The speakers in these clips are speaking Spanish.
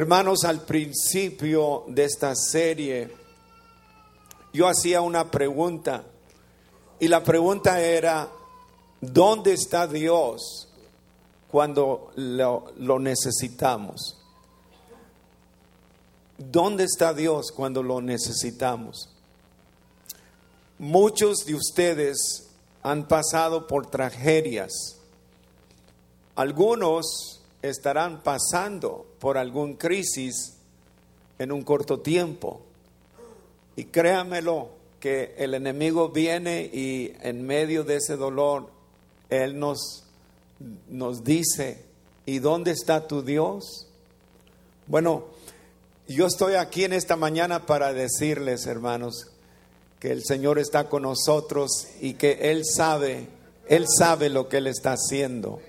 Hermanos, al principio de esta serie, yo hacía una pregunta y la pregunta era, ¿dónde está Dios cuando lo, necesitamos? ¿Dónde está Dios cuando lo necesitamos? Muchos de ustedes han pasado por tragedias. Algunos estarán pasando por algún crisis en un corto tiempo. Y créamelo que el enemigo viene y en medio de ese dolor, Él nos, nos dice, ¿y dónde está tu Dios? Bueno, yo estoy aquí en esta mañana para decirles, hermanos, que el Señor está con nosotros y que Él sabe, Él sabe lo que Él está haciendo.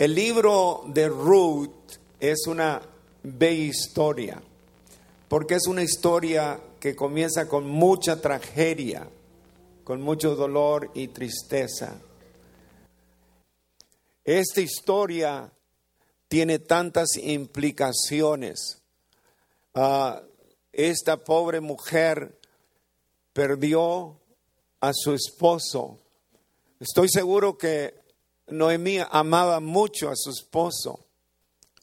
El libro de Ruth es una bella historia, porque es una historia que comienza con mucha tragedia, con mucho dolor y tristeza. Esta historia tiene tantas implicaciones Ah, esta pobre mujer perdió a su esposo. Estoy seguro que Noemí amaba mucho a su esposo,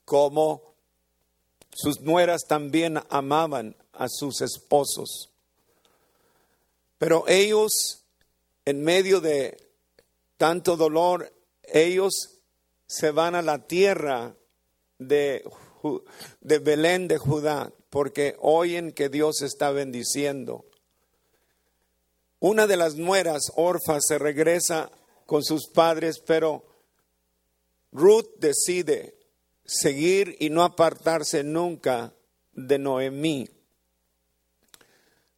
como sus nueras también amaban a sus esposos. Pero ellos, en medio de tanto dolor, ellos se van a la tierra de, Belén de Judá porque oyen que Dios está bendiciendo. Una de las nueras, Orfa, se regresa con sus padres, pero Ruth decide seguir y no apartarse nunca de Noemí.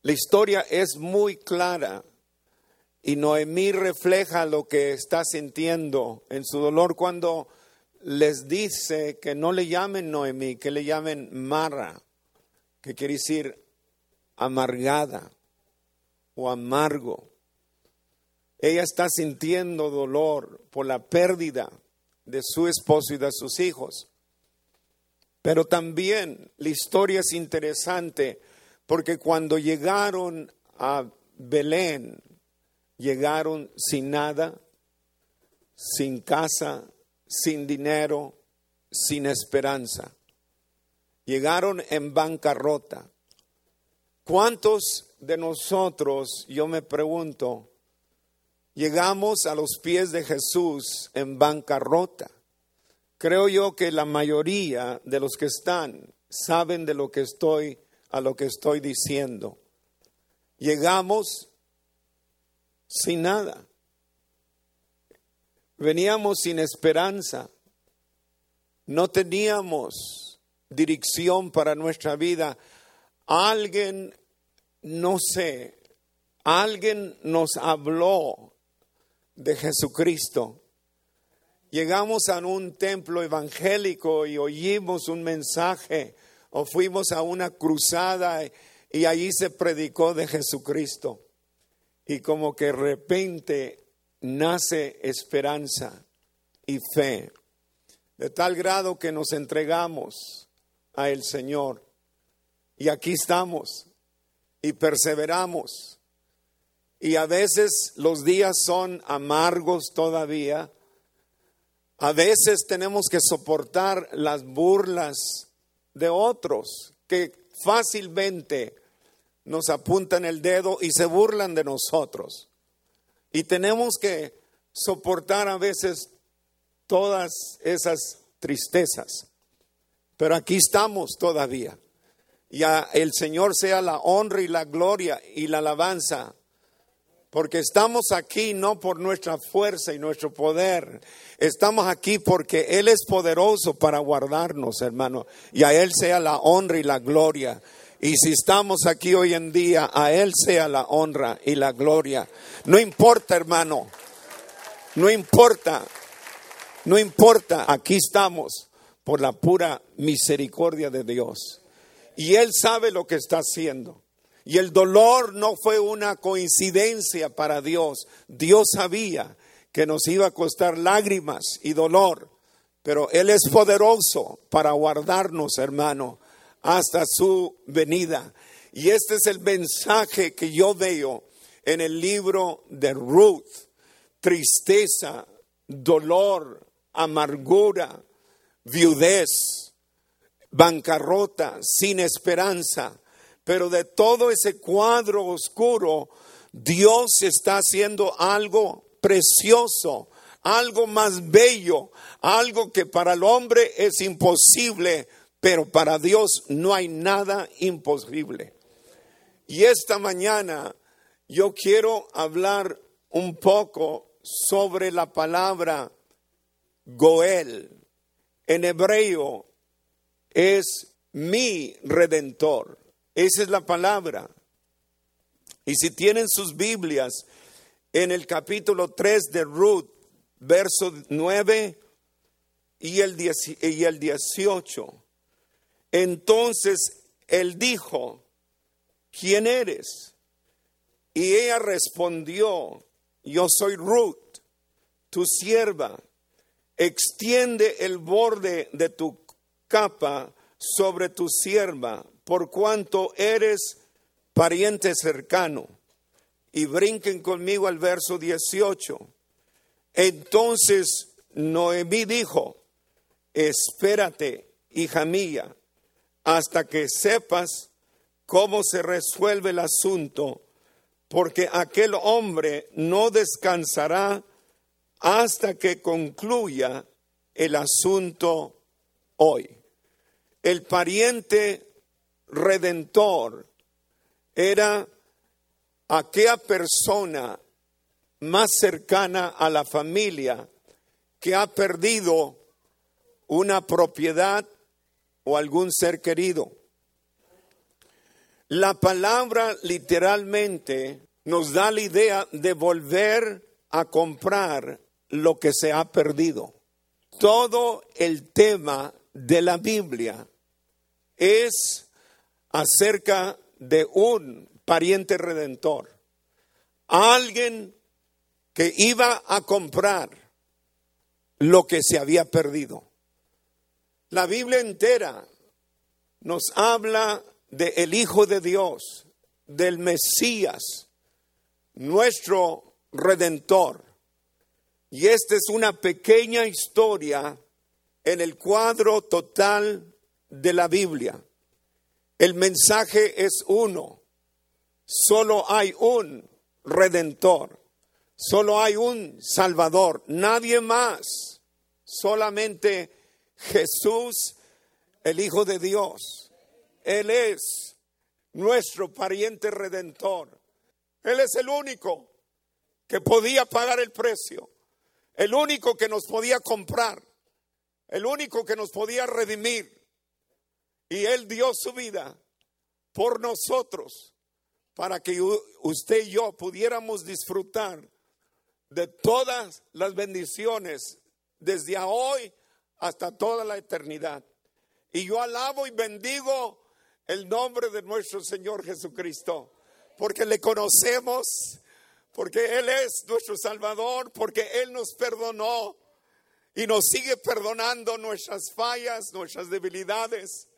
La historia es muy clara y Noemí refleja lo que está sintiendo en su dolor cuando les dice que no le llamen Noemí, que le llamen Mara que quiere decir amargada o amargo. Ella está sintiendo dolor por la pérdida de su esposo y de sus hijos. Pero también la historia es interesante porque cuando llegaron a Belén, llegaron sin nada, sin casa, sin dinero, sin esperanza llegaron en bancarrota. ¿Cuántos de nosotros, yo me pregunto, llegamos a los pies de Jesús en bancarrota? Creo yo que la mayoría de los que están saben de lo que estoy a lo que estoy diciendo. Llegamos sin nada. Veníamos sin esperanza. No teníamos dirección para nuestra vida. Alguien, no sé, alguien nos habló de Jesucristo. Llegamos a un templo evangélico y oímos un mensaje o fuimos a una cruzada y allí se predicó de Jesucristo. Y como que de repente nace esperanza y fe, de tal grado que nos entregamos a el Señor. Y aquí estamos y perseveramos. Y a veces los días son amargos todavía. A veces tenemos que soportar las burlas de otros que fácilmente nos apuntan el dedo y se burlan de nosotros. Y tenemos que soportar a veces todas esas tristezas. Pero aquí estamos todavía. Y el Señor sea la honra y la gloria y la alabanza. Porque estamos aquí no por nuestra fuerza y nuestro poder. Estamos aquí porque Él es poderoso para guardarnos, hermano. Y a Él sea la honra y la gloria. Y si estamos aquí hoy en día, a Él sea la honra y la gloria. No importa, hermano. No importa. No importa. Aquí estamos por la pura misericordia de Dios. Y Él sabe lo que está haciendo. Y el dolor no fue una coincidencia para Dios. Dios sabía que nos iba a costar lágrimas y dolor, pero Él es poderoso para guardarnos, hermano, hasta su venida. Y este es el mensaje que yo veo en el libro de Ruth. Tristeza, dolor, amargura, viudez, bancarrota, sin esperanza. Pero de todo ese cuadro oscuro, Dios está haciendo algo precioso, algo más bello, algo que para el hombre es imposible, pero para Dios no hay nada imposible. Y esta mañana yo quiero hablar un poco sobre la palabra Goel. En hebreo es mi redentor. Esa es la palabra. Y si tienen sus Biblias, en el capítulo 3 de Ruth, verso 9 y el, y el 18, entonces él dijo, ¿quién eres? Y ella respondió, yo soy Ruth, tu sierva. Extiende el borde de tu capa sobre tu sierva, por cuanto eres pariente cercano. Y brinquen conmigo al verso 18. Entonces Noemí dijo, espérate, hija mía, hasta que sepas cómo se resuelve el asunto, porque aquel hombre no descansará hasta que concluya el asunto hoy. El pariente redentor era aquella persona más cercana a la familia que ha perdido una propiedad o algún ser querido. La palabra literalmente nos da la idea de volver a comprar lo que se ha perdido. Todo el tema de la Biblia es acerca de un pariente redentor, alguien que iba a comprar lo que se había perdido. La Biblia entera nos habla del el Hijo de Dios, del Mesías, nuestro redentor. Y esta es una pequeña historia en el cuadro total de la Biblia. El mensaje es uno. Solo hay un redentor. Solo hay un salvador. Nadie más. Solamente Jesús, el Hijo de Dios. Él es nuestro pariente redentor. Él es el único que podía pagar el precio. El único que nos podía comprar. El único que nos podía redimir. Y Él dio su vida por nosotros para que usted y yo pudiéramos disfrutar de todas las bendiciones desde hoy hasta toda la eternidad. Y yo alabo y bendigo el nombre de nuestro Señor Jesucristo, porque le conocemos, porque Él es nuestro Salvador, porque Él nos perdonó y nos sigue perdonando nuestras fallas, nuestras debilidades.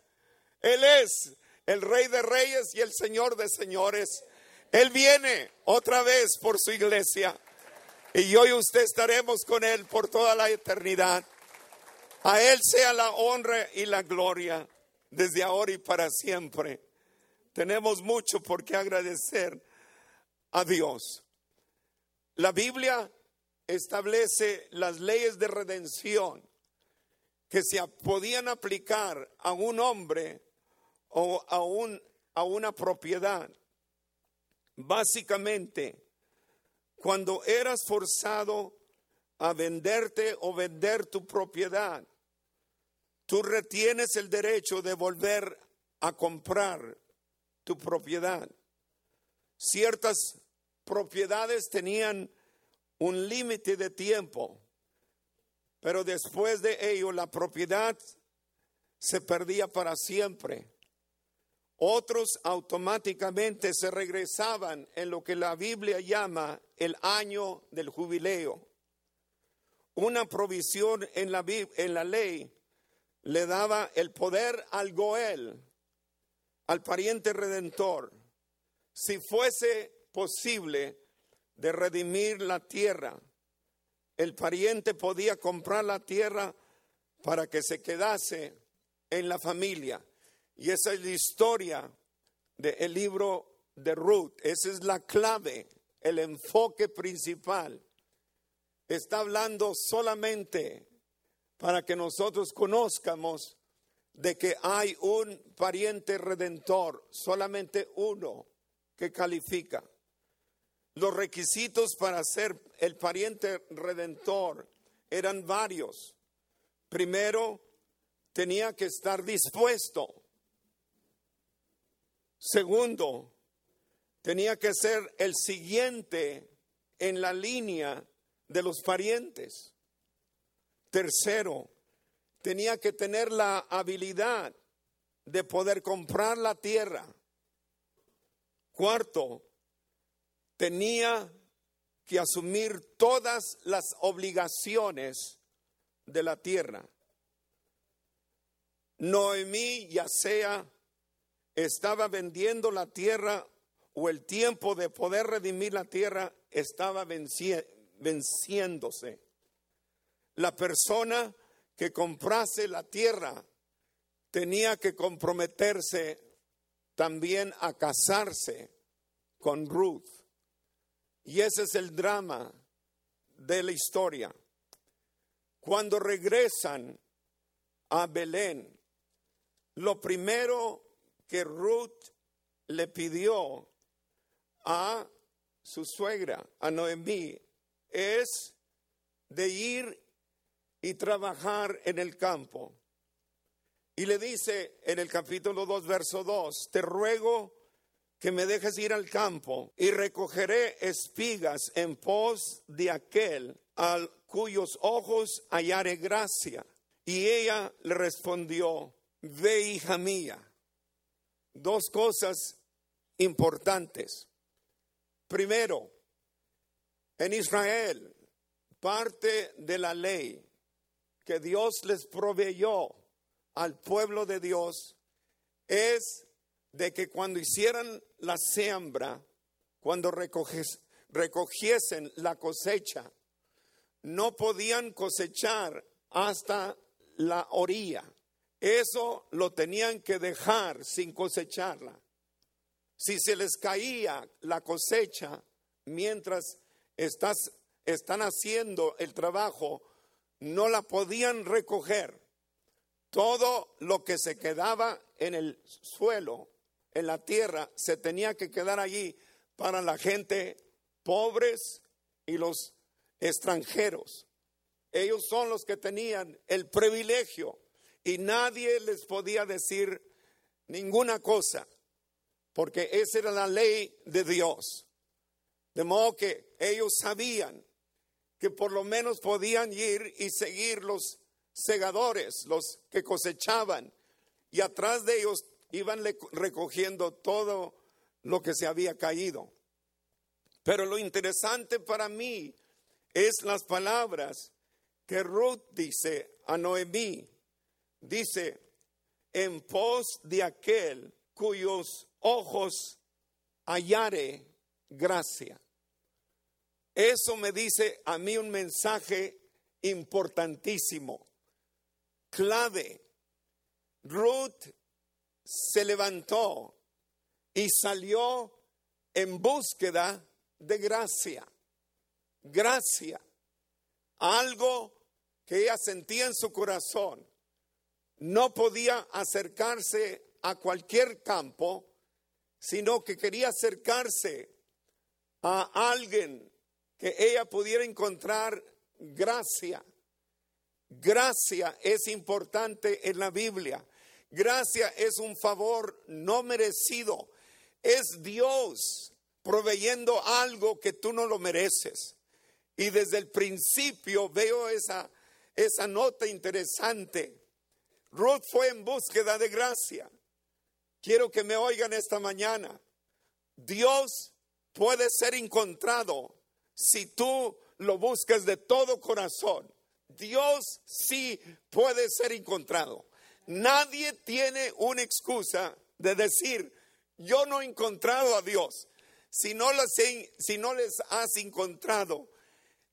Él es el Rey de Reyes y el Señor de Señores. Él viene otra vez por su iglesia y yo y usted estaremos con Él por toda la eternidad. A Él sea la honra y la gloria desde ahora y para siempre. Tenemos mucho por qué agradecer a Dios. La Biblia establece las leyes de redención que se podían aplicar a un hombre o a, un, a una propiedad. Básicamente, cuando eras forzado a venderte o vender tu propiedad, tú retienes el derecho de volver a comprar tu propiedad. Ciertas propiedades tenían un límite de tiempo, pero después de ello la propiedad se perdía para siempre. Otros automáticamente se regresaban en lo que la Biblia llama el año del jubileo. una provisión en la, ley le daba el poder al Goel, al pariente redentor, si fuese posible de redimir la tierra. El pariente podía comprar la tierra para que se quedase en la familia. Y esa es la historia del libro de Ruth. Esa es la clave, el enfoque principal. Está hablando solamente para que nosotros conozcamos de que hay un pariente redentor, solamente uno que califica. Los requisitos para ser el pariente redentor eran varios. Primero, tenía que estar dispuesto. Segundo, tenía que ser el siguiente en la línea de los parientes. Tercero, tenía que tener la habilidad de poder comprar la tierra. Cuarto, tenía que asumir todas las obligaciones de la tierra. Noemí, ya sea, estaba vendiendo la tierra o el tiempo de poder redimir la tierra estaba venciéndose. La persona que comprase la tierra tenía que comprometerse también a casarse con Ruth. Y ese es el drama de la historia. Cuando regresan a Belén, lo primero que Ruth le pidió a su suegra, a Noemí, es de ir y trabajar en el campo. Y le dice en el capítulo 2, verso 2, te ruego que me dejes ir al campo y recogeré espigas en pos de aquel al cuyos ojos hallare gracia. Y ella le respondió, ve hija mía. Dos cosas importantes. Primero, en Israel, parte de la ley que Dios les proveyó al pueblo de Dios es de que cuando hicieran la siembra, cuando recogiesen la cosecha, no podían cosechar hasta la orilla. Eso lo tenían que dejar sin cosecharla. Si se les caía la cosecha mientras estás, están haciendo el trabajo, no la podían recoger. Todo lo que se quedaba en el suelo, en la tierra, se tenía que quedar allí para la gente pobres y los extranjeros. Ellos son los que tenían el privilegio y nadie les podía decir ninguna cosa, porque esa era la ley de Dios. De modo que ellos sabían que por lo menos podían ir y seguir los segadores, los que cosechaban, y atrás de ellos iban recogiendo todo lo que se había caído. Pero lo interesante para mí es las palabras que Ruth dice a Noemí. Dice, en pos de aquel cuyos ojos hallare gracia. Eso me dice a mí un mensaje importantísimo, clave. Ruth se levantó y salió en búsqueda de gracia. Gracia. Algo que ella sentía en su corazón. No podía acercarse a cualquier campo, sino que quería acercarse a alguien que ella pudiera encontrar gracia. Gracia es importante en la Biblia. Gracia es un favor no merecido. Es Dios proveyendo algo que tú no lo mereces. Y desde el principio veo esa, esa nota interesante. Ruth fue en búsqueda de gracia. Quiero que me oigan esta mañana. Dios puede ser encontrado si tú lo buscas de todo corazón, Dios sí puede ser encontrado. Nadie tiene una excusa de decir, yo no he encontrado a Dios. Si no, si no les has encontrado,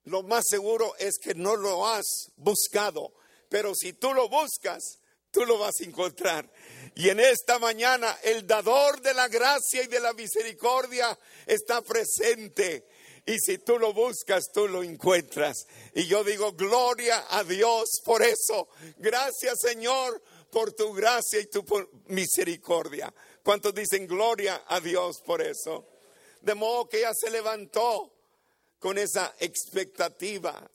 lo más seguro es que no lo has buscado. Pero si tú lo buscas, tú lo vas a encontrar. Y en esta mañana el dador de la gracia y de la misericordia está presente. Y si tú lo buscas, tú lo encuentras. Y yo digo, gloria a Dios por eso. Gracias Señor por tu gracia y tu misericordia. ¿Cuántos dicen gloria a Dios por eso? De modo que ella se levantó con esa expectativa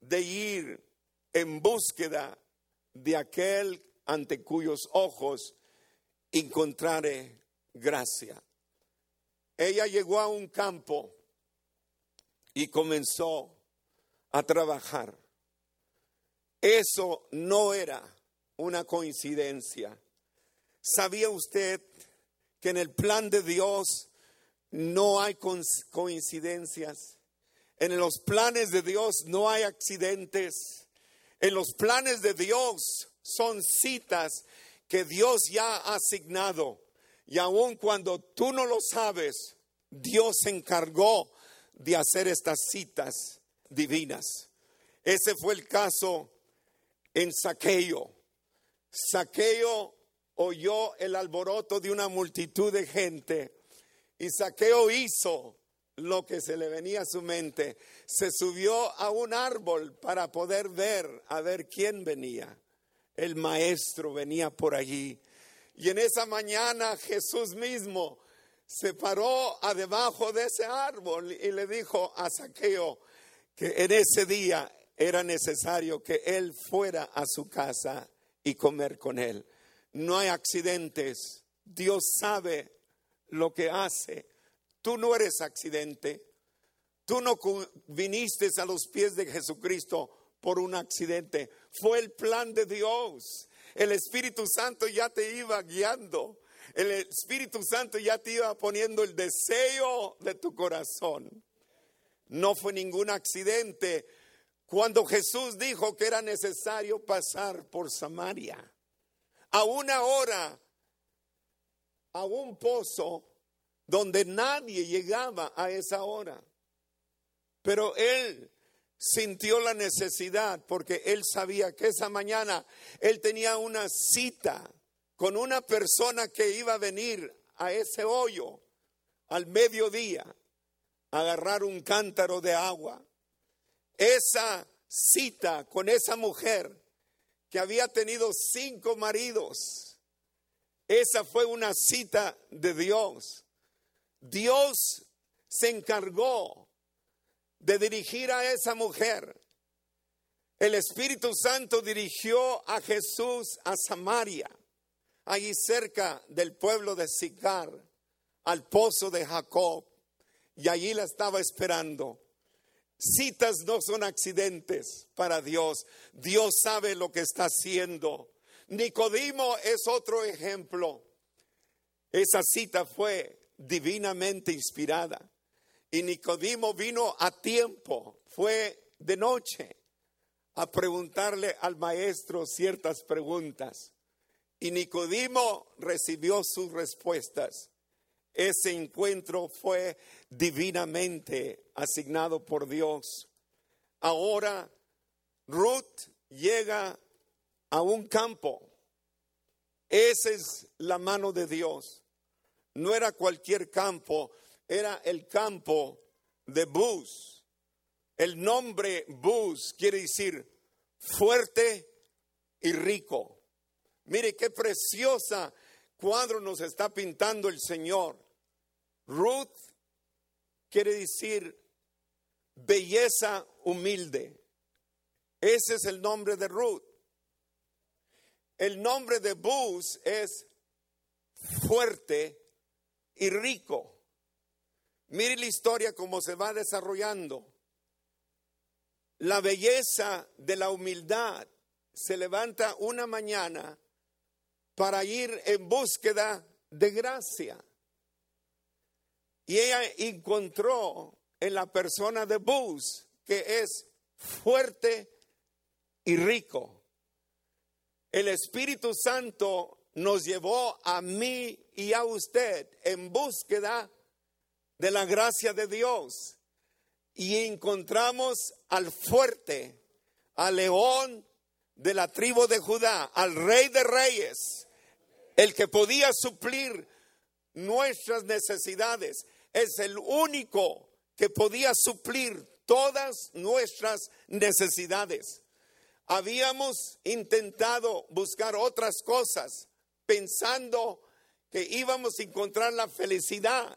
de ir en búsqueda de aquel ante cuyos ojos encontraré gracia. Ella llegó a un campo y comenzó a trabajar. Eso no era una coincidencia. ¿Sabía usted que en el plan de Dios no hay coincidencias? En los planes de Dios no hay accidentes. En los planes de Dios son citas que Dios ya ha asignado. Y aun cuando tú no lo sabes, Dios se encargó de hacer estas citas divinas. Ese fue el caso en Saqueo. Saqueo oyó el alboroto de una multitud de gente y Saqueo hizo lo que se le venía a su mente. Se subió a un árbol para poder ver, a ver quién venía. El maestro venía por allí. Y en esa mañana Jesús mismo se paró a debajo de ese árbol y le dijo a Saqueo que en ese día era necesario que él fuera a su casa y comer con él. No hay accidentes. Dios sabe lo que hace. Tú no eres accidente. Tú no viniste a los pies de Jesucristo por un accidente. Fue el plan de Dios. El Espíritu Santo ya te iba guiando. El Espíritu Santo ya te iba poniendo el deseo de tu corazón. No fue ningún accidente cuando Jesús dijo que era necesario pasar por Samaria. A una hora, a un pozo donde nadie llegaba a esa hora. Pero él sintió la necesidad porque él sabía que esa mañana él tenía una cita con una persona que iba a venir a ese hoyo al mediodía a agarrar un cántaro de agua. Esa cita con esa mujer que había tenido cinco maridos, esa fue una cita de Dios. Dios se encargó de dirigir a esa mujer. El Espíritu Santo dirigió a Jesús a Samaria, allí cerca del pueblo de Sicar, al pozo de Jacob, y allí la estaba esperando. Citas no son accidentes para Dios. Dios sabe lo que está haciendo. Nicodimo es otro ejemplo. Esa cita fue divinamente inspirada. Y Nicodimo vino a tiempo, fue de noche, a preguntarle al maestro ciertas preguntas. Y Nicodimo recibió sus respuestas. Ese encuentro fue divinamente asignado por Dios. Ahora Ruth llega a un campo. Esa es la mano de Dios no era cualquier campo, era el campo de Bus. El nombre Bus quiere decir fuerte y rico. Mire qué preciosa cuadro nos está pintando el Señor. Ruth quiere decir belleza humilde. Ese es el nombre de Ruth. El nombre de Bus es fuerte y rico. Mire la historia cómo se va desarrollando. La belleza de la humildad se levanta una mañana para ir en búsqueda de gracia. Y ella encontró en la persona de Bus que es fuerte y rico. El Espíritu Santo nos llevó a mí y a usted en búsqueda de la gracia de Dios y encontramos al fuerte, al león de la tribu de Judá, al rey de reyes, el que podía suplir nuestras necesidades. Es el único que podía suplir todas nuestras necesidades. Habíamos intentado buscar otras cosas pensando que íbamos a encontrar la felicidad,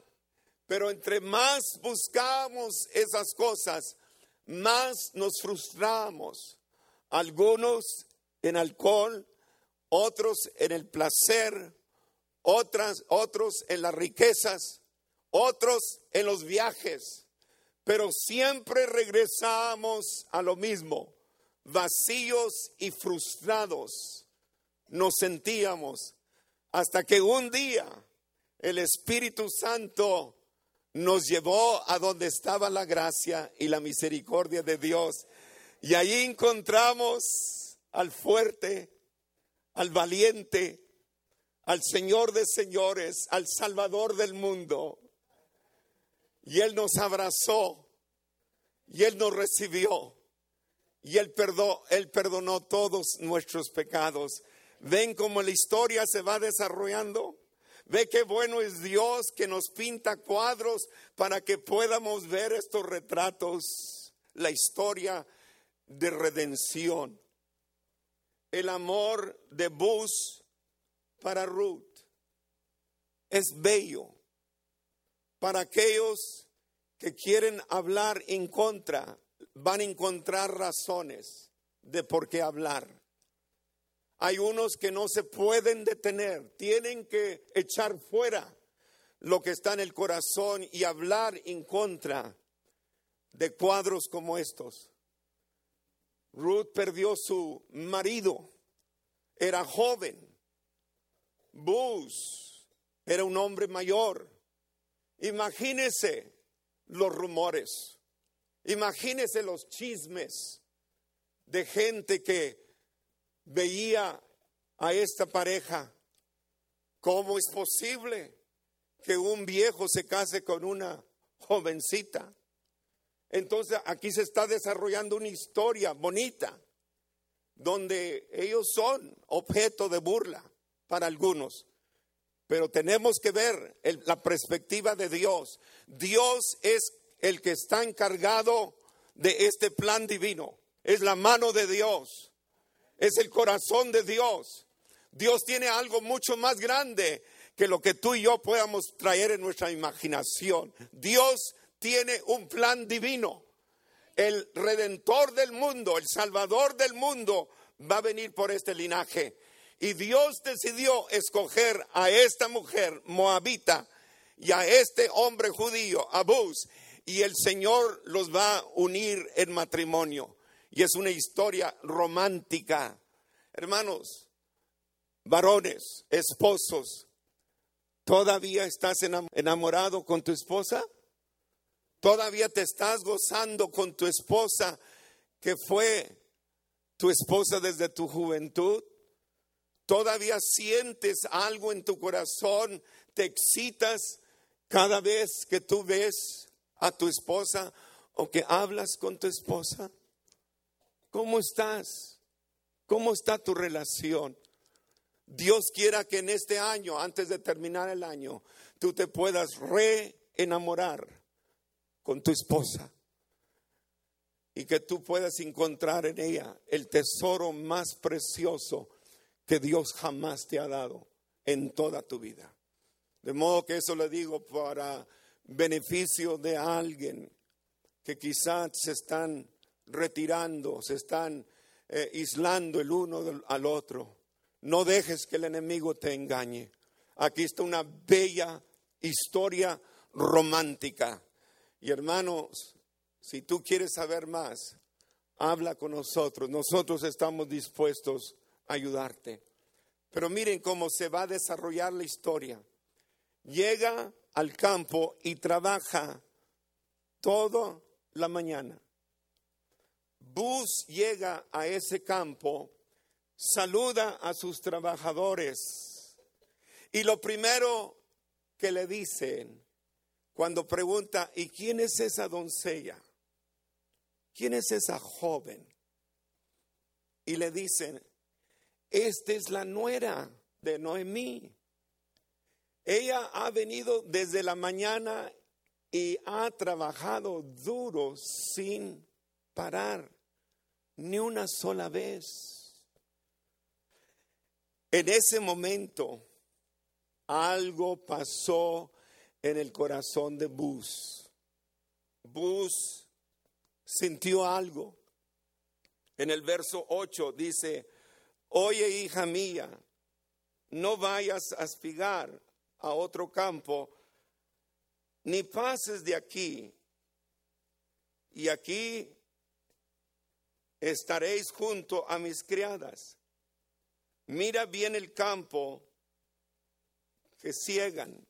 pero entre más buscamos esas cosas, más nos frustramos. Algunos en alcohol, otros en el placer, otras, otros en las riquezas, otros en los viajes, pero siempre regresamos a lo mismo, vacíos y frustrados nos sentíamos hasta que un día el Espíritu Santo nos llevó a donde estaba la gracia y la misericordia de Dios. Y allí encontramos al fuerte, al valiente, al Señor de señores, al Salvador del mundo. Y Él nos abrazó y Él nos recibió y Él, perdonó, Él perdonó todos nuestros pecados. ¿Ven cómo la historia se va desarrollando? Ve qué bueno es Dios que nos pinta cuadros para que podamos ver estos retratos, la historia de redención. El amor de Bus para Ruth es bello para aquellos que quieren hablar en contra, van a encontrar razones de por qué hablar. Hay unos que no se pueden detener, tienen que echar fuera lo que está en el corazón y hablar en contra de cuadros como estos. Ruth perdió su marido, era joven. Bus era un hombre mayor. Imagínese los rumores, imagínese los chismes de gente que veía a esta pareja. ¿Cómo es posible que un viejo se case con una jovencita? Entonces aquí se está desarrollando una historia bonita donde ellos son objeto de burla para algunos. Pero tenemos que ver la perspectiva de Dios. Dios es el que está encargado de este plan divino. Es la mano de Dios es el corazón de Dios. Dios tiene algo mucho más grande que lo que tú y yo podamos traer en nuestra imaginación. Dios tiene un plan divino. El redentor del mundo, el salvador del mundo, va a venir por este linaje. Y Dios decidió escoger a esta mujer moabita y a este hombre judío, Abús, y el Señor los va a unir en matrimonio y es una historia romántica. Hermanos, varones, esposos, ¿todavía estás enamorado con tu esposa? ¿Todavía te estás gozando con tu esposa que fue tu esposa desde tu juventud? ¿Todavía sientes algo en tu corazón? ¿Te excitas cada vez que tú ves a tu esposa o que hablas con tu esposa? ¿Cómo estás? ¿Cómo está tu relación? Dios quiera que en este año, antes de terminar el año, tú te puedas reenamorar con tu esposa y que tú puedas encontrar en ella el tesoro más precioso que Dios jamás te ha dado en toda tu vida. De modo que eso le digo para beneficio de alguien que quizás se están retirando, se están eh, aislando el uno al otro. No dejes que el enemigo te engañe. Aquí está una bella historia romántica. Y hermanos, si tú quieres saber más, habla con nosotros. Nosotros estamos dispuestos a ayudarte. Pero miren cómo se va a desarrollar la historia. Llega al campo y trabaja toda la mañana Bus llega a ese campo, saluda a sus trabajadores y lo primero que le dicen cuando pregunta, ¿y quién es esa doncella? ¿Quién es esa joven? Y le dicen, esta es la nuera de Noemí. Ella ha venido desde la mañana y ha trabajado duro sin parar, ni una sola vez. En ese momento algo pasó en el corazón de Bus. Bus sintió algo. En el verso 8 dice, oye hija mía, no vayas a espigar a otro campo, ni pases de aquí, y aquí estaréis junto a mis criadas. Mira bien el campo que ciegan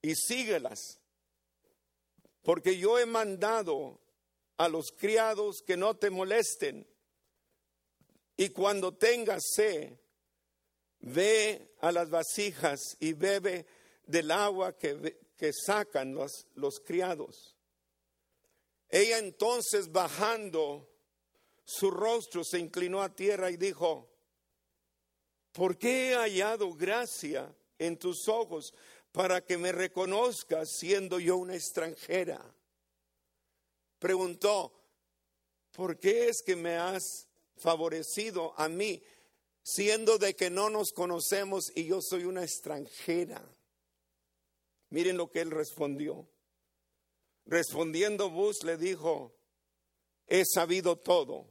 y síguelas, porque yo he mandado a los criados que no te molesten, y cuando tengas sed, ve a las vasijas y bebe del agua que, que sacan los, los criados. Ella entonces bajando su rostro se inclinó a tierra y dijo, ¿por qué he hallado gracia en tus ojos para que me reconozcas siendo yo una extranjera? Preguntó, ¿por qué es que me has favorecido a mí siendo de que no nos conocemos y yo soy una extranjera. Miren lo que él respondió. Respondiendo Bus le dijo, he sabido todo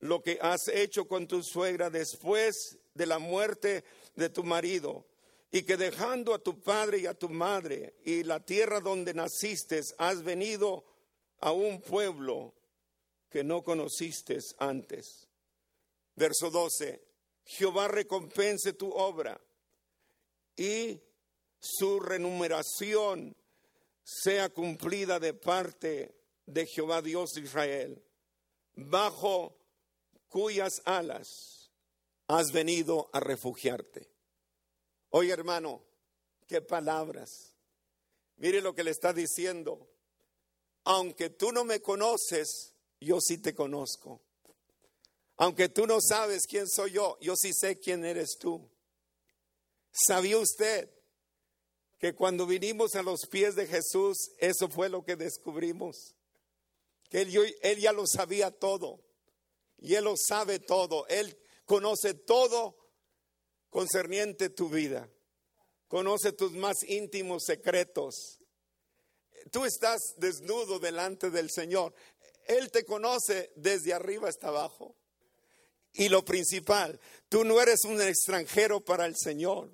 lo que has hecho con tu suegra después de la muerte de tu marido, y que dejando a tu padre y a tu madre y la tierra donde naciste, has venido a un pueblo que no conociste antes. Verso 12, Jehová recompense tu obra y su remuneración sea cumplida de parte de Jehová Dios de Israel, bajo cuyas alas has venido a refugiarte. Oye hermano, qué palabras. Mire lo que le está diciendo. Aunque tú no me conoces, yo sí te conozco. Aunque tú no sabes quién soy yo, yo sí sé quién eres tú. ¿Sabía usted que cuando vinimos a los pies de Jesús, eso fue lo que descubrimos? Que él, ya lo sabía todo. Y Él lo sabe todo. Él conoce todo concerniente tu vida. Conoce tus más íntimos secretos. Tú estás desnudo delante del Señor. Él te conoce desde arriba hasta abajo. Y lo principal, tú no eres un extranjero para el Señor.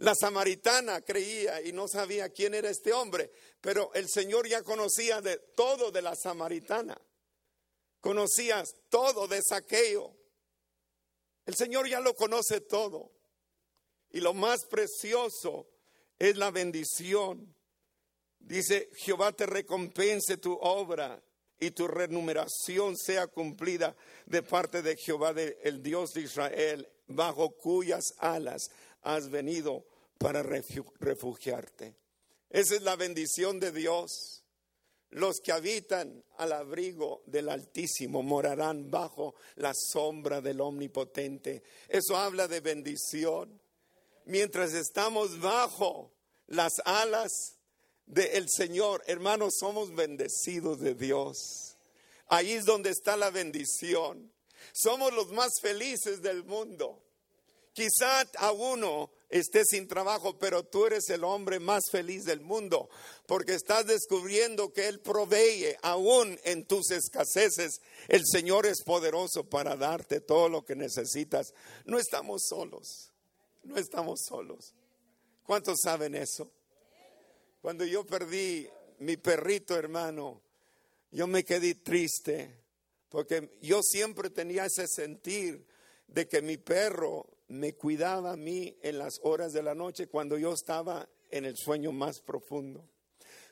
La samaritana creía y no sabía quién era este hombre, pero el Señor ya conocía de todo de la samaritana. Conocías todo de saqueo. El Señor ya lo conoce todo. Y lo más precioso es la bendición. Dice, Jehová te recompense tu obra y tu remuneración sea cumplida de parte de Jehová, el Dios de Israel, bajo cuyas alas has venido para refugiarte. Esa es la bendición de Dios. Los que habitan al abrigo del Altísimo morarán bajo la sombra del Omnipotente. Eso habla de bendición. Mientras estamos bajo las alas del Señor. Hermanos, somos bendecidos de Dios. Ahí es donde está la bendición. Somos los más felices del mundo. Quizá a uno esté sin trabajo, pero tú eres el hombre más feliz del mundo, porque estás descubriendo que Él provee aún en tus escaseces. El Señor es poderoso para darte todo lo que necesitas. No estamos solos, no estamos solos. ¿Cuántos saben eso? Cuando yo perdí mi perrito hermano, yo me quedé triste porque yo siempre tenía ese sentir de que mi perro me cuidaba a mí en las horas de la noche cuando yo estaba en el sueño más profundo.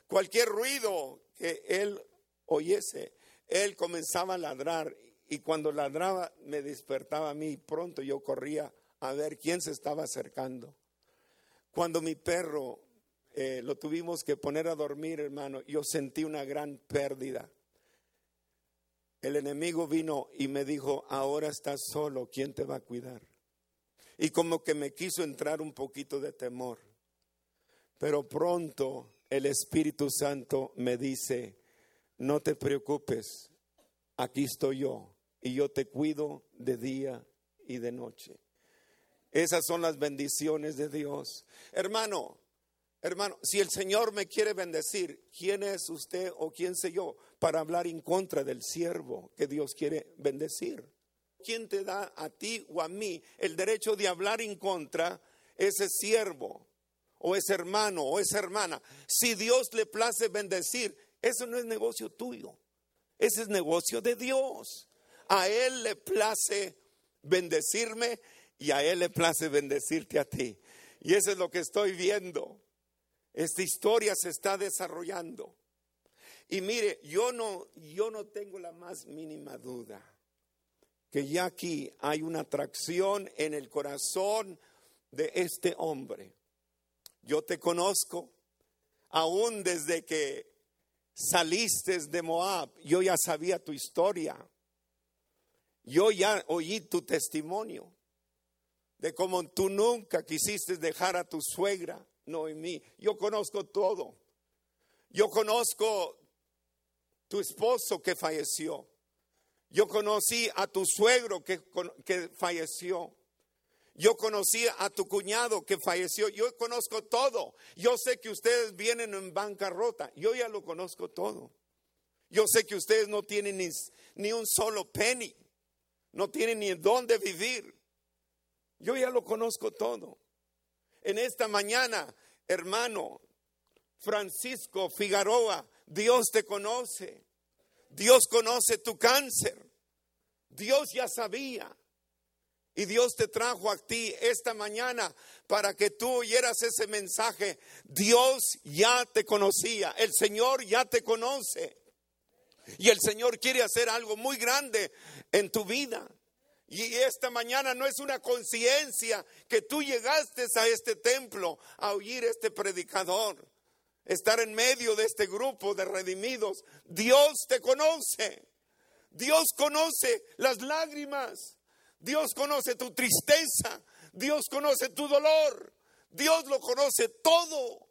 Cualquier ruido que él oyese, él comenzaba a ladrar y cuando ladraba me despertaba a mí y pronto yo corría a ver quién se estaba acercando. Cuando mi perro eh, lo tuvimos que poner a dormir, hermano, yo sentí una gran pérdida. El enemigo vino y me dijo, ahora estás solo, ¿quién te va a cuidar? Y como que me quiso entrar un poquito de temor. Pero pronto el Espíritu Santo me dice, no te preocupes, aquí estoy yo y yo te cuido de día y de noche. Esas son las bendiciones de Dios. Hermano, hermano, si el Señor me quiere bendecir, ¿quién es usted o quién sé yo para hablar en contra del siervo que Dios quiere bendecir? ¿Quién te da a ti o a mí el derecho de hablar en contra ese siervo o ese hermano o esa hermana? Si Dios le place bendecir, eso no es negocio tuyo, ese es negocio de Dios. A Él le place bendecirme y a Él le place bendecirte a ti. Y eso es lo que estoy viendo. Esta historia se está desarrollando. Y mire, yo no, yo no tengo la más mínima duda que ya aquí hay una atracción en el corazón de este hombre. Yo te conozco, aún desde que saliste de Moab, yo ya sabía tu historia. Yo ya oí tu testimonio de cómo tú nunca quisiste dejar a tu suegra, Noemí. Yo conozco todo. Yo conozco tu esposo que falleció. Yo conocí a tu suegro que, que falleció. Yo conocí a tu cuñado que falleció. Yo conozco todo. Yo sé que ustedes vienen en bancarrota. Yo ya lo conozco todo. Yo sé que ustedes no tienen ni, ni un solo penny. No tienen ni dónde vivir. Yo ya lo conozco todo. En esta mañana, hermano Francisco Figaroa, Dios te conoce. Dios conoce tu cáncer. Dios ya sabía. Y Dios te trajo a ti esta mañana para que tú oyeras ese mensaje. Dios ya te conocía. El Señor ya te conoce. Y el Señor quiere hacer algo muy grande en tu vida. Y esta mañana no es una conciencia que tú llegaste a este templo a oír este predicador, estar en medio de este grupo de redimidos. Dios te conoce. Dios conoce las lágrimas. Dios conoce tu tristeza. Dios conoce tu dolor. Dios lo conoce todo.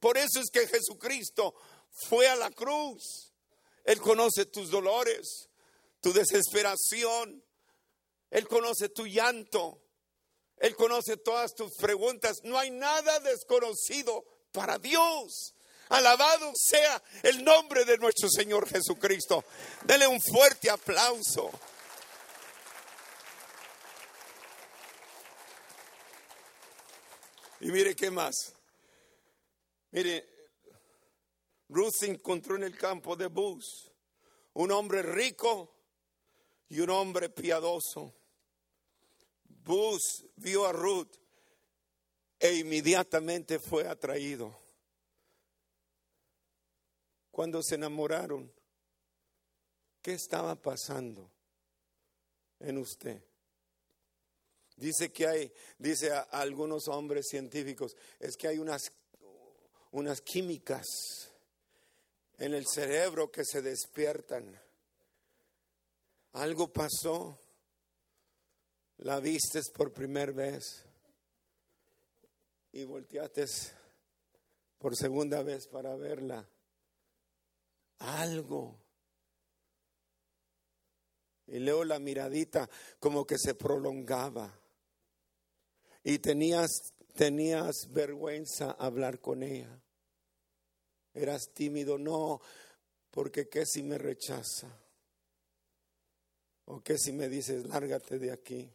Por eso es que Jesucristo fue a la cruz. Él conoce tus dolores, tu desesperación, él conoce tu llanto. Él conoce todas tus preguntas. No hay nada desconocido para Dios. Alabado sea el nombre de nuestro Señor Jesucristo. Dele un fuerte aplauso. Y mire qué más. Mire, Ruth se encontró en el campo de Bus un hombre rico y un hombre piadoso. Bus vio a Ruth e inmediatamente fue atraído. Cuando se enamoraron, ¿qué estaba pasando en usted? Dice que hay, dice a, algunos hombres científicos, es que hay unas, unas químicas en el cerebro que se despiertan. Algo pasó la vistes por primera vez y volteaste por segunda vez para verla. Algo. Y leo la miradita como que se prolongaba. Y tenías, tenías vergüenza hablar con ella. Eras tímido, no, porque qué si me rechaza. O qué si me dices, lárgate de aquí.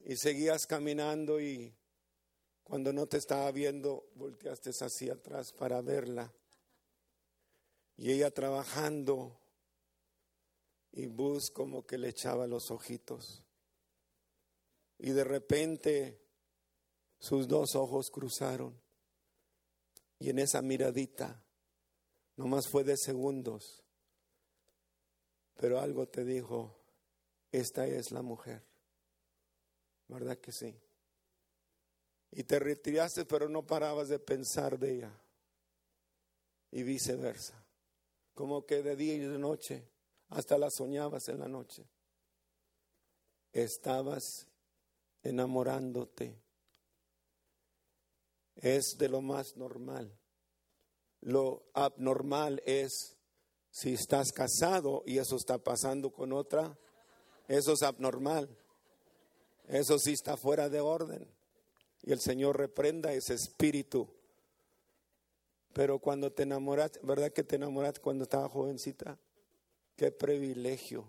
Y seguías caminando y cuando no te estaba viendo, volteaste hacia atrás para verla. Y ella trabajando y Bus como que le echaba los ojitos. Y de repente sus dos ojos cruzaron. Y en esa miradita, nomás fue de segundos, Pero algo te dijo, esta es la mujer. ¿Verdad que sí? Y te retiraste, pero no parabas de pensar de ella. Y viceversa. Como que de día y de noche, hasta la soñabas en la noche. Estabas enamorándote. Es de lo más normal. Lo abnormal es si estás casado y eso está pasando con otra, eso es abnormal. Eso sí está fuera de orden. Y el Señor reprenda ese espíritu. Pero cuando te enamoras, ¿verdad que te enamoras cuando estaba jovencita? Qué privilegio.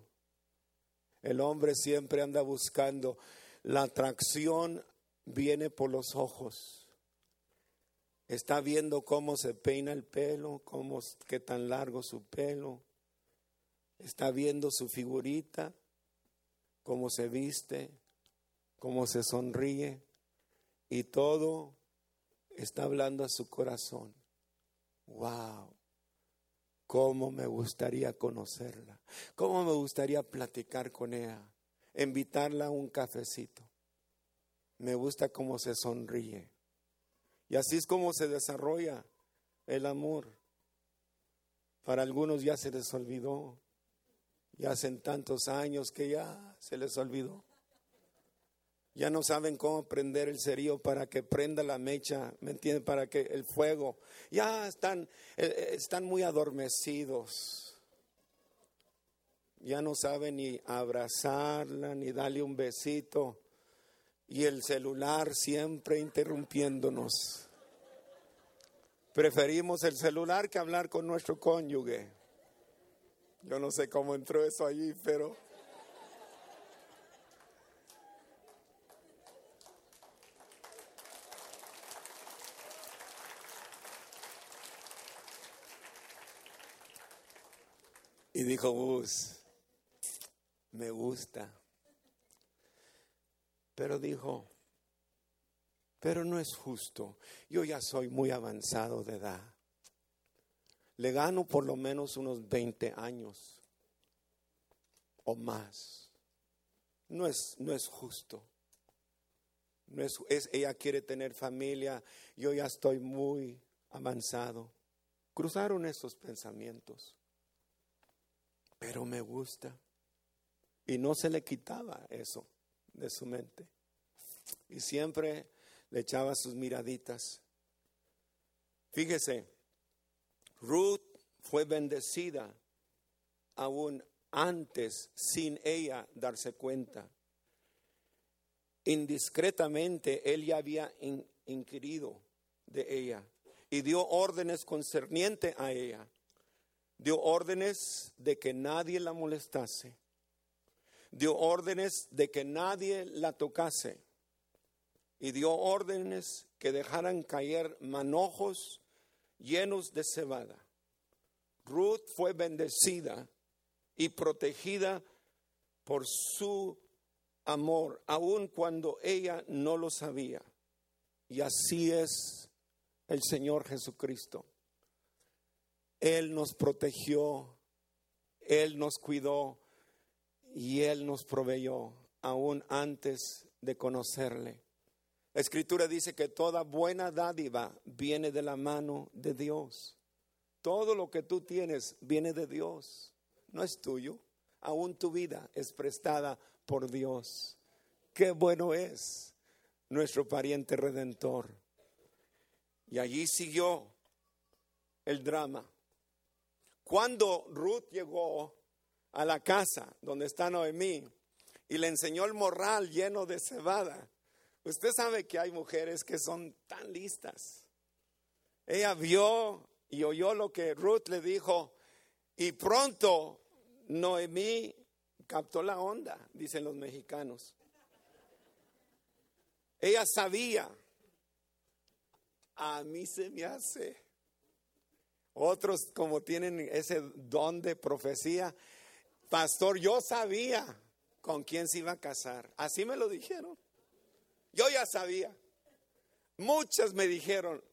El hombre siempre anda buscando. La atracción viene por los ojos. Está viendo cómo se peina el pelo, cómo qué tan largo su pelo. Está viendo su figurita, cómo se viste, cómo se sonríe y todo está hablando a su corazón. Wow. Cómo me gustaría conocerla. Cómo me gustaría platicar con ella. Invitarla a un cafecito. Me gusta cómo se sonríe. Y así es como se desarrolla el amor. Para algunos ya se les olvidó. Ya hacen tantos años que ya se les olvidó. Ya no saben cómo prender el cerillo para que prenda la mecha, ¿me entienden? Para que el fuego. Ya están, eh, eh, están muy adormecidos. Ya no saben ni abrazarla, ni darle un besito y el celular siempre interrumpiéndonos. Preferimos el celular que hablar con nuestro cónyuge. Yo no sé cómo entró eso allí, pero... Y dijo Bus, me gusta. Pero dijo, pero no es justo. Yo ya soy muy avanzado de edad. Le gano por lo menos unos 20 años o más. No es, no es justo. No es, es, ella quiere tener familia, yo ya estoy muy avanzado. Cruzaron esos pensamientos. Pero me gusta. Y no se le quitaba eso de su mente. Y siempre le echaba sus miraditas. Fíjese, Ruth fue bendecida aún antes sin ella darse cuenta. Indiscretamente él ya había inquirido de ella y dio órdenes concernientes a ella. Dio órdenes de que nadie la molestase dio órdenes de que nadie la tocase y dio órdenes que dejaran caer manojos llenos de cebada. Ruth fue bendecida y protegida por su amor, aun cuando ella no lo sabía. Y así es el Señor Jesucristo. Él nos protegió, Él nos cuidó, y Él nos proveyó aún antes de conocerle. La escritura dice que toda buena dádiva viene de la mano de Dios. Todo lo que tú tienes viene de Dios, no es tuyo. Aún tu vida es prestada por Dios. Qué bueno es nuestro pariente redentor. Y allí siguió el drama. Cuando Ruth llegó a la casa donde está Noemí y le enseñó el morral lleno de cebada. Usted sabe que hay mujeres que son tan listas. Ella vio y oyó lo que Ruth le dijo y pronto Noemí captó la onda, dicen los mexicanos. Ella sabía, a mí se me hace. Otros como tienen ese don de profecía, Pastor, yo sabía con quién se iba a casar. Así me lo dijeron. Yo ya sabía. Muchas me dijeron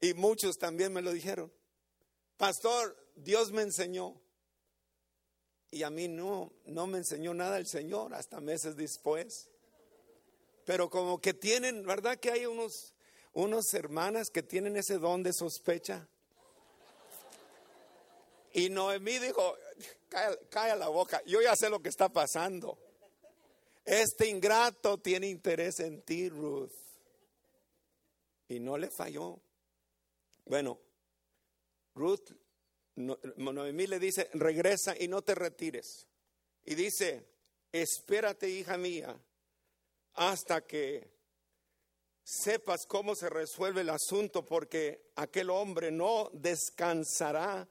y muchos también me lo dijeron. Pastor, Dios me enseñó. Y a mí no, no me enseñó nada el Señor hasta meses después. Pero como que tienen, ¿verdad que hay unos, unos hermanas que tienen ese don de sospecha? Y Noemí dijo, calla, la boca, yo ya sé lo que está pasando. Este ingrato tiene interés en ti, Ruth. Y no le falló. Bueno, Ruth, Noemí le dice, regresa y no te retires. Y dice, espérate, hija mía, hasta que sepas cómo se resuelve el asunto, porque aquel hombre no descansará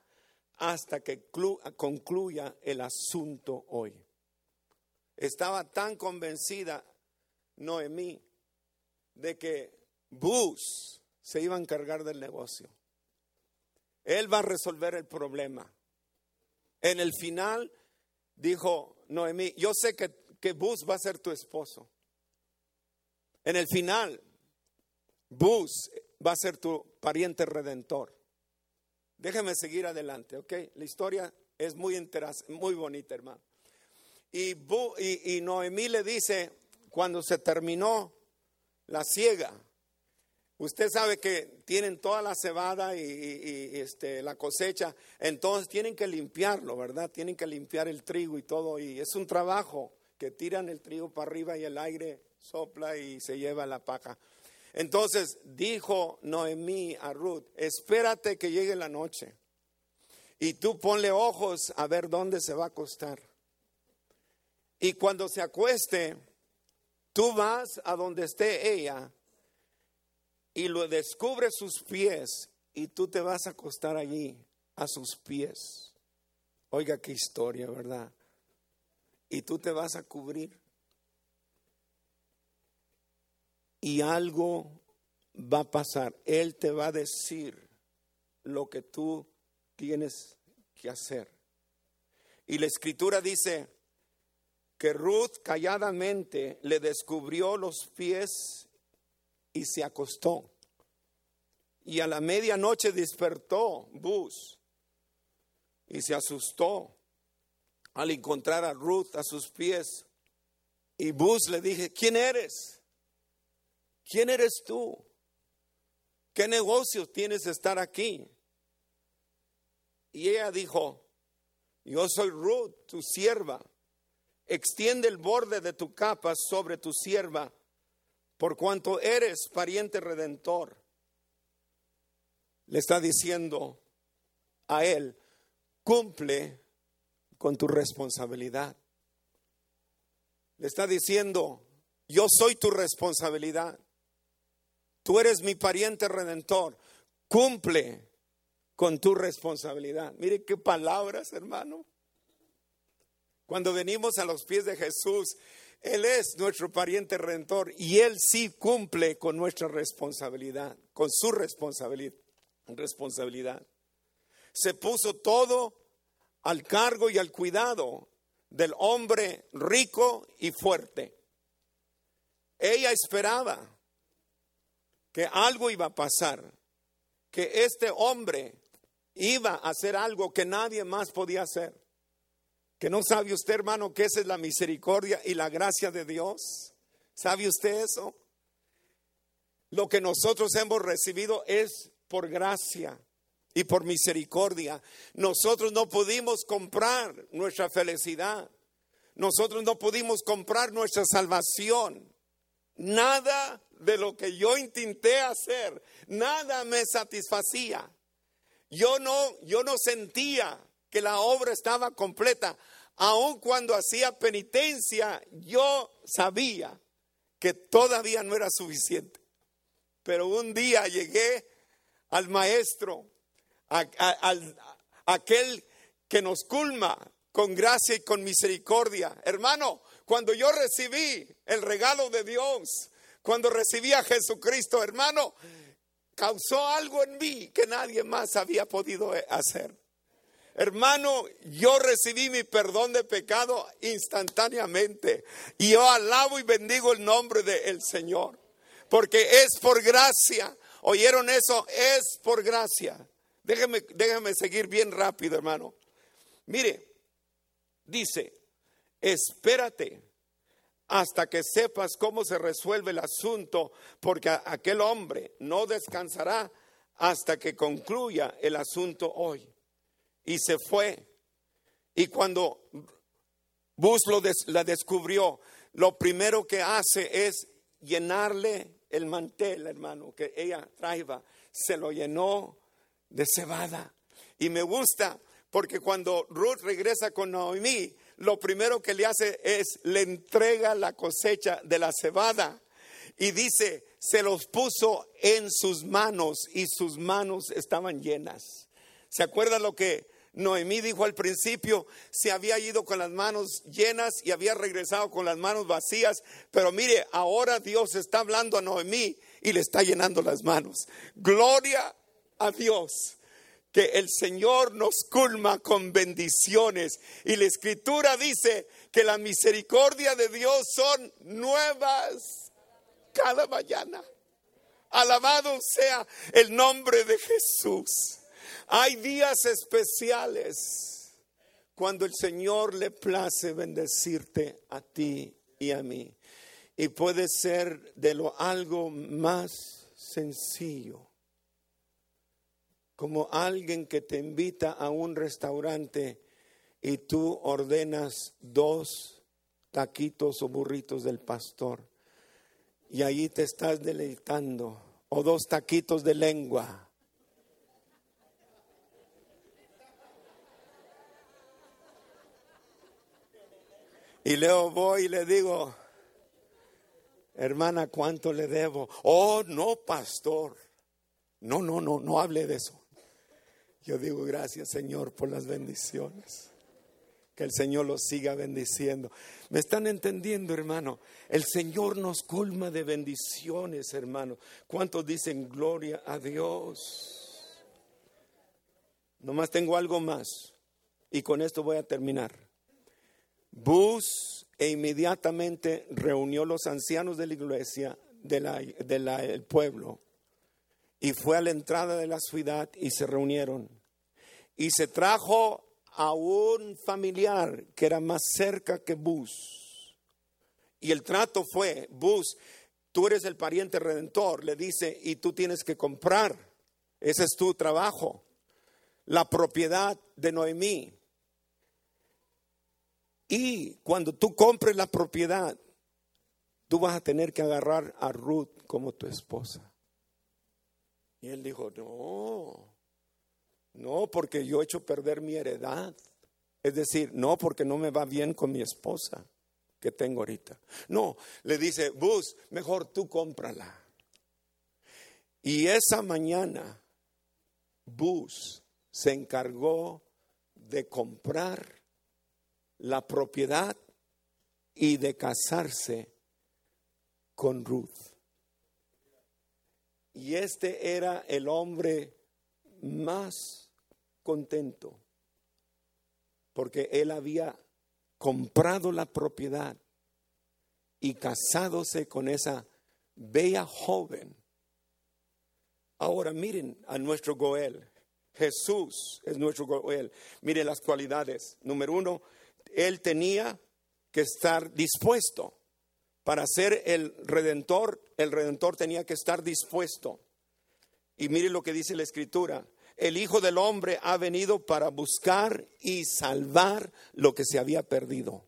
hasta que concluya el asunto hoy. Estaba tan convencida Noemí de que Bus se iba a encargar del negocio. Él va a resolver el problema. En el final dijo Noemí, yo sé que, que Bus va a ser tu esposo. En el final, Bus va a ser tu pariente redentor. Déjeme seguir adelante, ¿ok? La historia es muy muy bonita, hermano. Y, y, Noemí le dice, cuando se terminó la siega, usted sabe que tienen toda la cebada y, este, la cosecha, entonces tienen que limpiarlo, ¿verdad? Tienen que limpiar el trigo y todo, y es un trabajo que tiran el trigo para arriba y el aire sopla y se lleva la paja. Entonces dijo Noemí a Ruth, espérate que llegue la noche y tú ponle ojos a ver dónde se va a acostar. Y cuando se acueste, tú vas a donde esté ella y lo descubres sus pies y tú te vas a acostar allí a sus pies. Oiga qué historia, ¿verdad? Y tú te vas a cubrir. Y algo va a pasar. Él te va a decir lo que tú tienes que hacer. Y la escritura dice que Ruth calladamente le descubrió los pies y se acostó. Y a la medianoche despertó Bus y se asustó al encontrar a Ruth a sus pies. Y Bus le dije, ¿quién eres? ¿Quién eres tú? ¿Qué negocio tienes de estar aquí? Y ella dijo, yo soy Ruth, tu sierva. Extiende el borde de tu capa sobre tu sierva, por cuanto eres pariente redentor. Le está diciendo a él, cumple con tu responsabilidad. Le está diciendo, yo soy tu responsabilidad. Tú eres mi pariente redentor. Cumple con tu responsabilidad. Mire qué palabras, hermano. Cuando venimos a los pies de Jesús, Él es nuestro pariente redentor y Él sí cumple con nuestra responsabilidad, con su responsabilidad. responsabilidad. Se puso todo al cargo y al cuidado del hombre rico y fuerte. Ella esperaba que algo iba a pasar, que este hombre iba a hacer algo que nadie más podía hacer. Que no sabe usted, hermano, que esa es la misericordia y la gracia de Dios. ¿Sabe usted eso? Lo que nosotros hemos recibido es por gracia y por misericordia. Nosotros no pudimos comprar nuestra felicidad. Nosotros no pudimos comprar nuestra salvación. Nada de lo que yo intenté hacer, nada me satisfacía. Yo no, yo no sentía que la obra estaba completa. Aun cuando hacía penitencia, yo sabía que todavía no era suficiente. Pero un día llegué al maestro, a, aquel que nos culma con gracia y con misericordia. Hermano, cuando yo recibí el regalo de Dios, cuando recibí a Jesucristo, hermano, causó algo en mí que nadie más había podido hacer. Hermano, yo recibí mi perdón de pecado instantáneamente. Y yo alabo y bendigo el nombre del Señor. Porque es por gracia. ¿Oyeron eso? Es por gracia. Déjeme, déjeme seguir bien rápido, hermano. Mire, dice, espérate hasta que sepas cómo se resuelve el asunto, porque aquel hombre no descansará hasta que concluya el asunto hoy. Y se fue. Y cuando Bus lo la descubrió, lo primero que hace es llenarle el mantel, hermano, que ella traía. Se lo llenó de cebada. Y me gusta porque cuando Ruth regresa con Noemí, lo primero que le hace es le entrega la cosecha de la cebada y dice, se los puso en sus manos y sus manos estaban llenas. ¿Se acuerda lo que Noemí dijo al principio? Se había ido con las manos llenas y había regresado con las manos vacías, pero mire, ahora Dios está hablando a Noemí y le está llenando las manos. Gloria a Dios que el Señor nos culma con bendiciones. Y la escritura dice que la misericordia de Dios son nuevas cada mañana. Alabado sea el nombre de Jesús. Hay días especiales cuando el Señor le place bendecirte a ti y a mí. Y puede ser de lo algo más sencillo como alguien que te invita a un restaurante y tú ordenas dos taquitos o burritos del pastor y ahí te estás deleitando o dos taquitos de lengua. Y luego voy y le digo, hermana, ¿cuánto le debo? Oh, no, pastor. No, no, no, no hable de eso. Yo digo gracias Señor por las bendiciones. Que el Señor los siga bendiciendo. ¿Me están entendiendo, hermano? El Señor nos colma de bendiciones, hermano. ¿Cuántos dicen gloria a Dios? Nomás tengo algo más. Y con esto voy a terminar. Bus e inmediatamente reunió los ancianos de la iglesia, del pueblo, y fue a la entrada de la ciudad y se reunieron. Y se trajo a un familiar que era más cerca que Bus. Y el trato fue, Bus, tú eres el pariente redentor, le dice, y tú tienes que comprar. Ese es tu trabajo. La propiedad de Noemí. Y cuando tú compres la propiedad, tú vas a tener que agarrar a Ruth como tu esposa. Y él dijo, no, no, porque yo he hecho perder mi heredad. Es decir, no, porque no me va bien con mi esposa que tengo ahorita. No, le dice, Bus, mejor tú cómprala. Y esa mañana, Bus se encargó de comprar la propiedad y de casarse con Ruth. Y este era el hombre más contento, porque él había comprado la propiedad y casádose con esa bella joven. Ahora miren a nuestro Goel. Jesús es nuestro Goel. Miren las cualidades. Número uno, él tenía que estar dispuesto. Para ser el redentor, el redentor tenía que estar dispuesto. Y mire lo que dice la escritura. El Hijo del Hombre ha venido para buscar y salvar lo que se había perdido.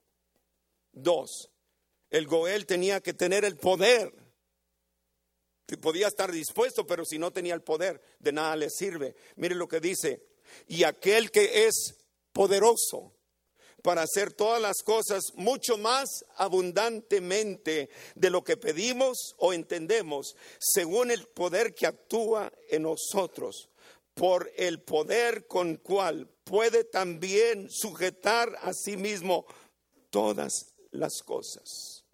Dos, el Goel tenía que tener el poder. Podía estar dispuesto, pero si no tenía el poder, de nada le sirve. Mire lo que dice. Y aquel que es poderoso para hacer todas las cosas mucho más abundantemente de lo que pedimos o entendemos, según el poder que actúa en nosotros, por el poder con cual puede también sujetar a sí mismo todas las cosas.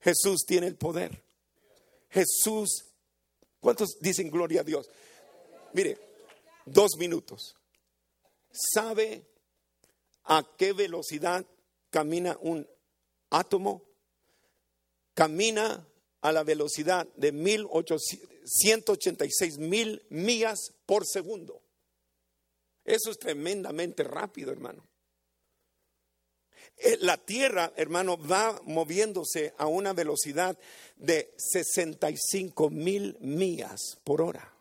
Jesús tiene el poder. Jesús, ¿cuántos dicen gloria a Dios? Mire, dos minutos. Sabe a qué velocidad camina un átomo. Camina a la velocidad de 186 mil millas por segundo. Eso es tremendamente rápido, hermano. Eh, La tierra, hermano, va moviéndose a una velocidad de 65 mil millas por hora.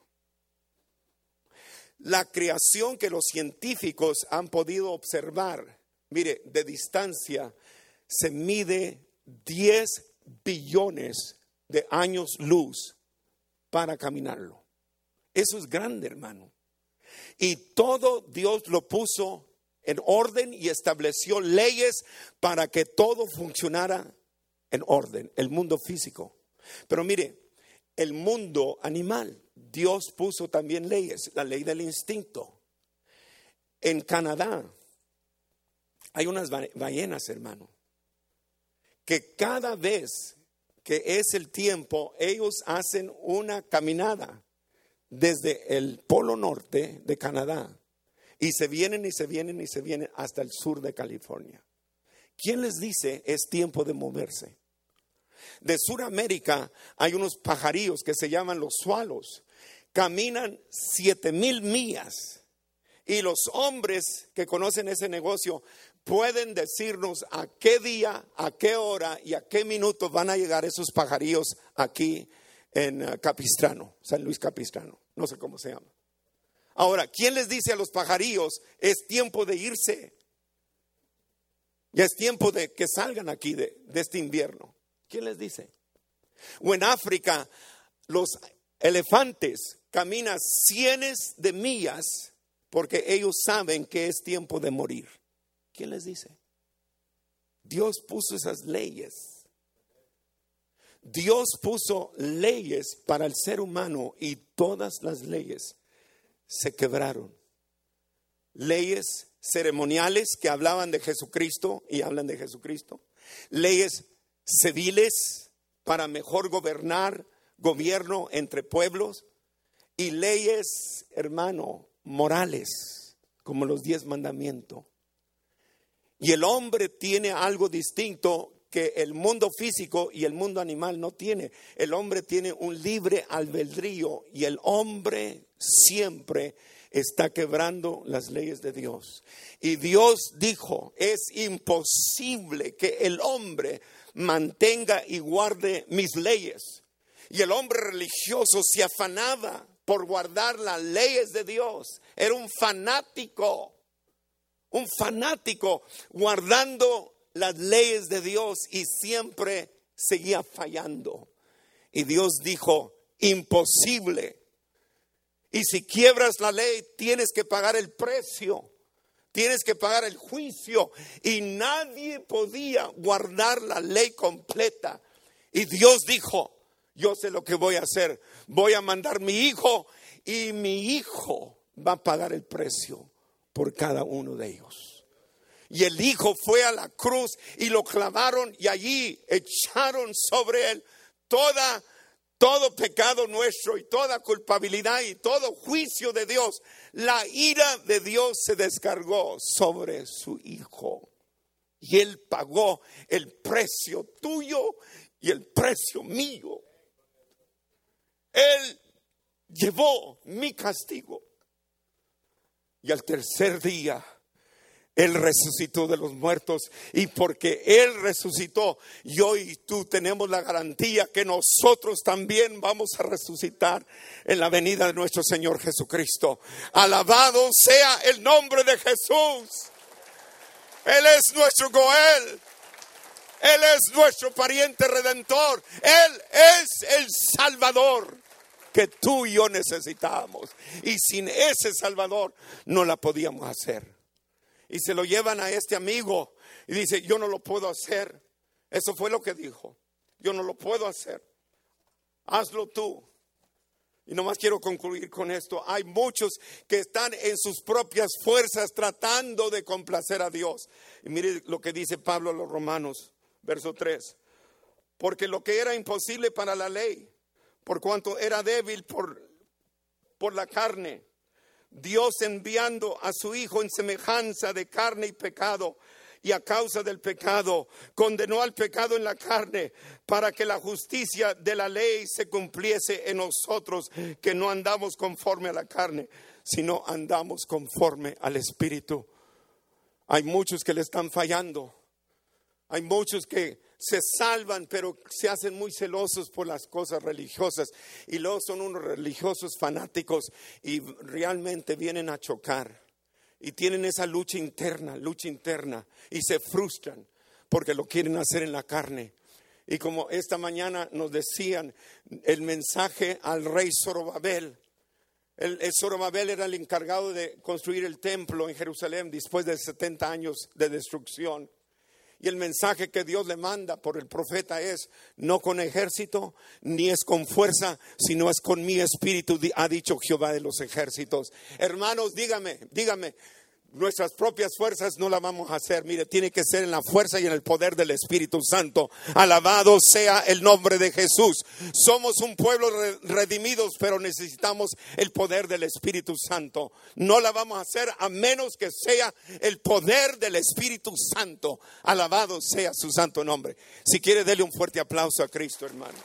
La creación que los científicos han podido observar, mire, de distancia, se mide 10 billones de años luz para caminarlo. Eso es grande, hermano. Y todo Dios lo puso en orden y estableció leyes para que todo funcionara en orden, el mundo físico. Pero mire, el mundo animal, Dios puso también leyes, la ley del instinto. En Canadá hay unas ba- ballenas, hermano, que cada vez que es el tiempo, ellos hacen una caminada desde el polo norte de Canadá y se vienen y se vienen y se vienen hasta el sur de California. ¿Quién les dice es tiempo de moverse? De Sudamérica hay unos pajarillos que se llaman los sualos. Caminan siete mil millas. Y los hombres que conocen ese negocio pueden decirnos a qué día, a qué hora y a qué minuto van a llegar esos pajarillos aquí en eh, Capistrano, San Luis Capistrano. No sé cómo se llama. Ahora, ¿quién les dice a los pajarillos es tiempo de irse? Ya es tiempo de que salgan aquí de este invierno. ¿Quién les dice? O en África, los elefantes caminan cientos de millas porque ellos saben que es tiempo de morir. ¿Quién les dice? Dios puso esas leyes. Dios puso leyes para el ser humano y todas las leyes se quebraron. Leyes ceremoniales que hablaban de Jesucristo y hablan de Jesucristo. Leyes civiles para mejor gobernar, gobierno entre pueblos. Y leyes, hermano, morales, como los diez mandamientos. Y el hombre tiene algo distinto que el mundo físico y el mundo animal no tiene. El hombre tiene un libre albedrío y el hombre siempre está quebrando las leyes de Dios. Y Dios dijo, es imposible que el hombre mantenga y guarde mis leyes. Y el hombre religioso se afanaba por guardar las leyes de Dios. Era un fanático un fanático guardando las leyes de Dios y siempre seguía fallando. Y Dios dijo, imposible. Y si quiebras la ley, tienes que pagar el precio, tienes que pagar el juicio. Y nadie podía guardar la ley completa. Y Dios dijo, yo sé lo que voy a hacer. Voy a mandar mi hijo y mi hijo va a pagar el precio por cada uno de ellos. Y el hijo fue a la cruz y lo clavaron y allí echaron sobre él toda todo pecado nuestro y toda culpabilidad y todo juicio de Dios. La ira de Dios se descargó sobre su hijo. Y él pagó el precio tuyo y el precio mío. Él llevó mi castigo. Y al tercer día, Él resucitó de los muertos. Y porque Él resucitó, yo y tú tenemos la garantía que nosotros también vamos a resucitar en la venida de nuestro Señor Jesucristo. Alabado sea el nombre de Jesús. Él es nuestro Goel. Él es nuestro pariente redentor. Él es el Salvador que tú y yo necesitábamos. Y sin ese Salvador no la podíamos hacer. Y se lo llevan a este amigo y dice, yo no lo puedo hacer. Eso fue lo que dijo. Yo no lo puedo hacer. Hazlo tú. Y nomás quiero concluir con esto. Hay muchos que están en sus propias fuerzas tratando de complacer a Dios. Y mire lo que dice Pablo a los romanos, verso 3. Porque lo que era imposible para la ley, por cuanto era débil por, por la carne, Dios enviando a su Hijo en semejanza de carne y pecado, y a causa del pecado condenó al pecado en la carne para que la justicia de la ley se cumpliese en nosotros, que no andamos conforme a la carne, sino andamos conforme al Espíritu. Hay muchos que le están fallando Hay muchos que se salvan, pero se hacen muy celosos por las cosas religiosas y luego son unos religiosos fanáticos y realmente vienen a chocar y tienen esa lucha interna, lucha interna y se frustran porque lo quieren hacer en la carne. Y como esta mañana nos decían el mensaje al rey Zorobabel, el, el, Zorobabel era el encargado de construir el templo en Jerusalén después de 70 años de destrucción. Y el mensaje que Dios le manda por el profeta es, no con ejército, ni es con fuerza, sino es con mi espíritu, ha dicho Jehová de los ejércitos. Hermanos, dígame, dígame, nuestras propias fuerzas no la vamos a hacer. Mire, tiene que ser en la fuerza y en el poder del Espíritu Santo. Alabado sea el nombre de Jesús. Somos un pueblo redimidos, pero necesitamos el poder del Espíritu Santo. No la vamos a hacer a menos que sea el poder del Espíritu Santo. Alabado sea su santo nombre. Si quiere, dele un fuerte aplauso a Cristo, hermano.